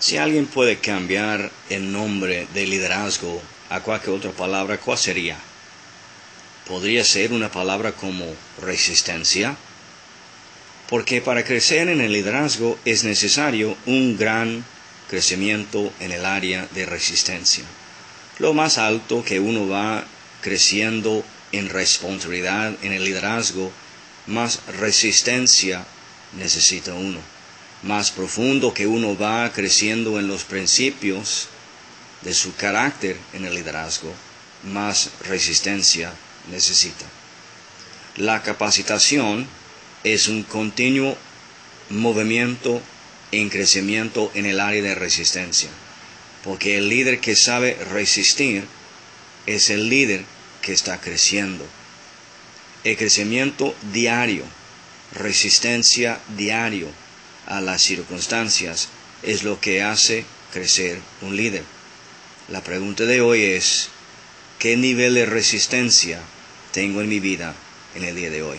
Si alguien puede cambiar el nombre de liderazgo a cualquier otra palabra, ¿cuál sería? Podría ser una palabra como resistencia, porque para crecer en el liderazgo es necesario un gran crecimiento en el área de resistencia. Lo más alto que uno va creciendo en responsabilidad en el liderazgo, más resistencia necesita uno más profundo que uno va creciendo en los principios de su carácter en el liderazgo, más resistencia necesita. La capacitación es un continuo movimiento en crecimiento en el área de resistencia, porque el líder que sabe resistir es el líder que está creciendo. El crecimiento diario, resistencia diario, a las circunstancias es lo que hace crecer un líder. La pregunta de hoy es, ¿qué nivel de resistencia tengo en mi vida en el día de hoy?